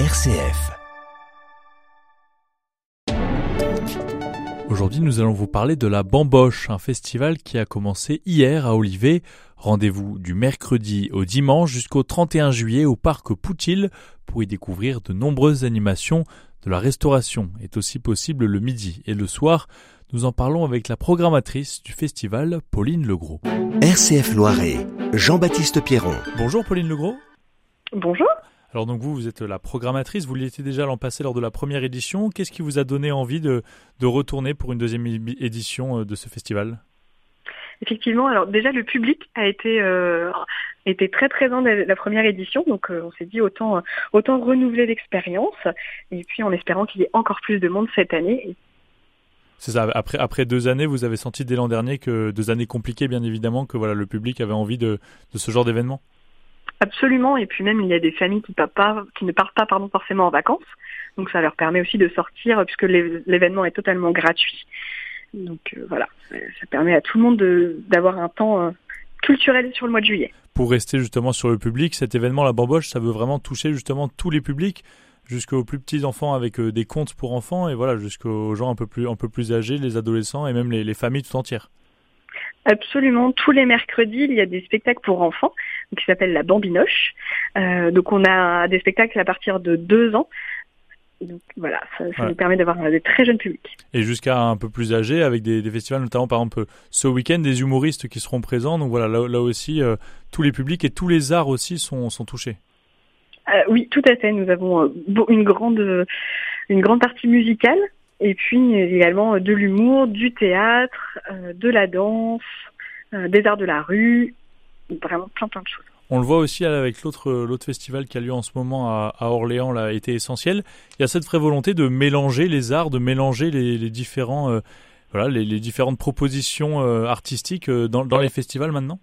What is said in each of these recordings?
RCF. Aujourd'hui, nous allons vous parler de la Bamboche, un festival qui a commencé hier à Olivet. Rendez-vous du mercredi au dimanche jusqu'au 31 juillet au parc Poutil pour y découvrir de nombreuses animations. De la restauration est aussi possible le midi et le soir. Nous en parlons avec la programmatrice du festival, Pauline Legros. RCF Loiret, Jean-Baptiste Pierron. Bonjour Pauline Legros. Bonjour. Alors donc vous, vous êtes la programmatrice, vous l'étiez déjà l'an passé lors de la première édition. Qu'est-ce qui vous a donné envie de, de retourner pour une deuxième édition euh, de ce festival? Effectivement, alors déjà le public a été euh, était très présent dès la première édition, donc euh, on s'est dit autant autant renouveler l'expérience et puis en espérant qu'il y ait encore plus de monde cette année. C'est ça. Après, après deux années, vous avez senti dès l'an dernier que deux années compliquées, bien évidemment, que voilà, le public avait envie de, de ce genre d'événement? Absolument. Et puis même, il y a des familles qui, pas, qui ne partent pas pardon, forcément en vacances. Donc ça leur permet aussi de sortir puisque l'événement est totalement gratuit. Donc euh, voilà, ça permet à tout le monde d'avoir un temps euh, culturel sur le mois de juillet. Pour rester justement sur le public, cet événement, la bamboche, ça veut vraiment toucher justement tous les publics, jusqu'aux plus petits enfants avec euh, des contes pour enfants et voilà, jusqu'aux gens un peu plus, un peu plus âgés, les adolescents et même les, les familles tout entières. Absolument, tous les mercredis, il y a des spectacles pour enfants qui s'appellent la Bambinoche. Euh, donc on a des spectacles à partir de deux ans. Donc voilà, ça, nous permet d'avoir des très jeunes publics. Et jusqu'à un peu plus âgé, avec des, festivals, notamment par exemple ce week-end, des humoristes qui seront présents. Donc voilà, là, aussi, euh, tous les publics et tous les arts aussi sont, sont touchés. Euh, oui, tout à fait. Nous avons une grande, une grande partie musicale et puis également de l'humour, du théâtre, de la danse, des arts de la rue, vraiment plein plein de choses. On le voit aussi avec l'autre festival qui a lieu en ce moment à, Orléans, là, été essentiel. Il y a cette vraie volonté de mélanger les arts, de mélanger les, différents euh, voilà les, différentes propositions euh, artistiques euh, dans, les festivals maintenant?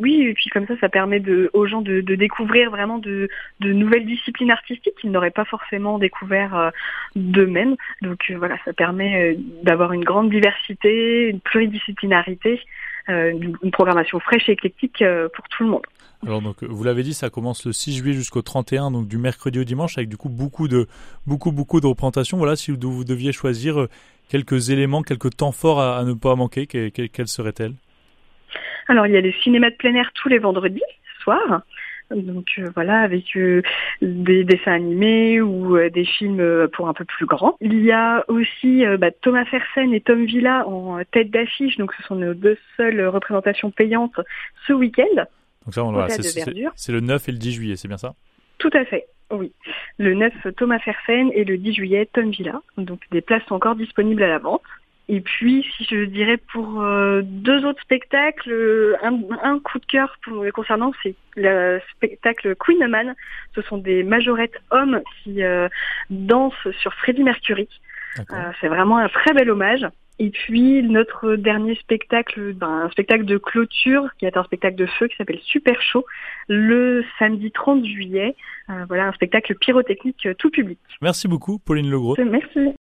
oui, et puis comme ça, ça permet aux gens de, découvrir vraiment de, nouvelles disciplines artistiques qu'ils n'auraient pas forcément découvert d'eux-mêmes. Donc voilà, ça permet d'avoir une grande diversité, une pluridisciplinarité une programmation fraîche et éclectique euh, pour tout le monde. Alors donc vous l'avez dit, ça commence le 6 juillet jusqu'au 31, donc du mercredi au dimanche, avec du coup beaucoup de beaucoup beaucoup de représentations. Voilà, si vous, deviez choisir euh, quelques éléments, quelques temps forts à, ne pas manquer, quels seraient-elles? Alors il y a les cinémas de plein air tous les vendredis soirs. Donc euh, voilà, avec euh, des dessins animés ou euh, des films pour un peu plus grands. Il y a aussi bah, Thomas Fersen et Tom Villa en tête d'affiche, donc ce sont nos deux seules représentations payantes ce week-end. Donc ça, voilà, c'est le 9 et le 10 juillet, c'est bien ça? Tout à fait, oui. Le 9, Thomas Fersen et le 10 juillet, Tom Villa. Donc des places sont encore disponibles à la vente. Et puis, si je dirais pour euh, deux autres spectacles, un, coup de cœur pour, concernant, c'est le spectacle Queen Man. Ce sont des majorettes hommes qui euh, dansent sur Freddie Mercury. Euh, c'est vraiment un très bel hommage. Et puis notre dernier spectacle, ben, un spectacle de clôture qui est un spectacle de feu qui s'appelle Super Show, le samedi 30 juillet. voilà un spectacle pyrotechnique tout public. Merci beaucoup Pauline Legros. Merci.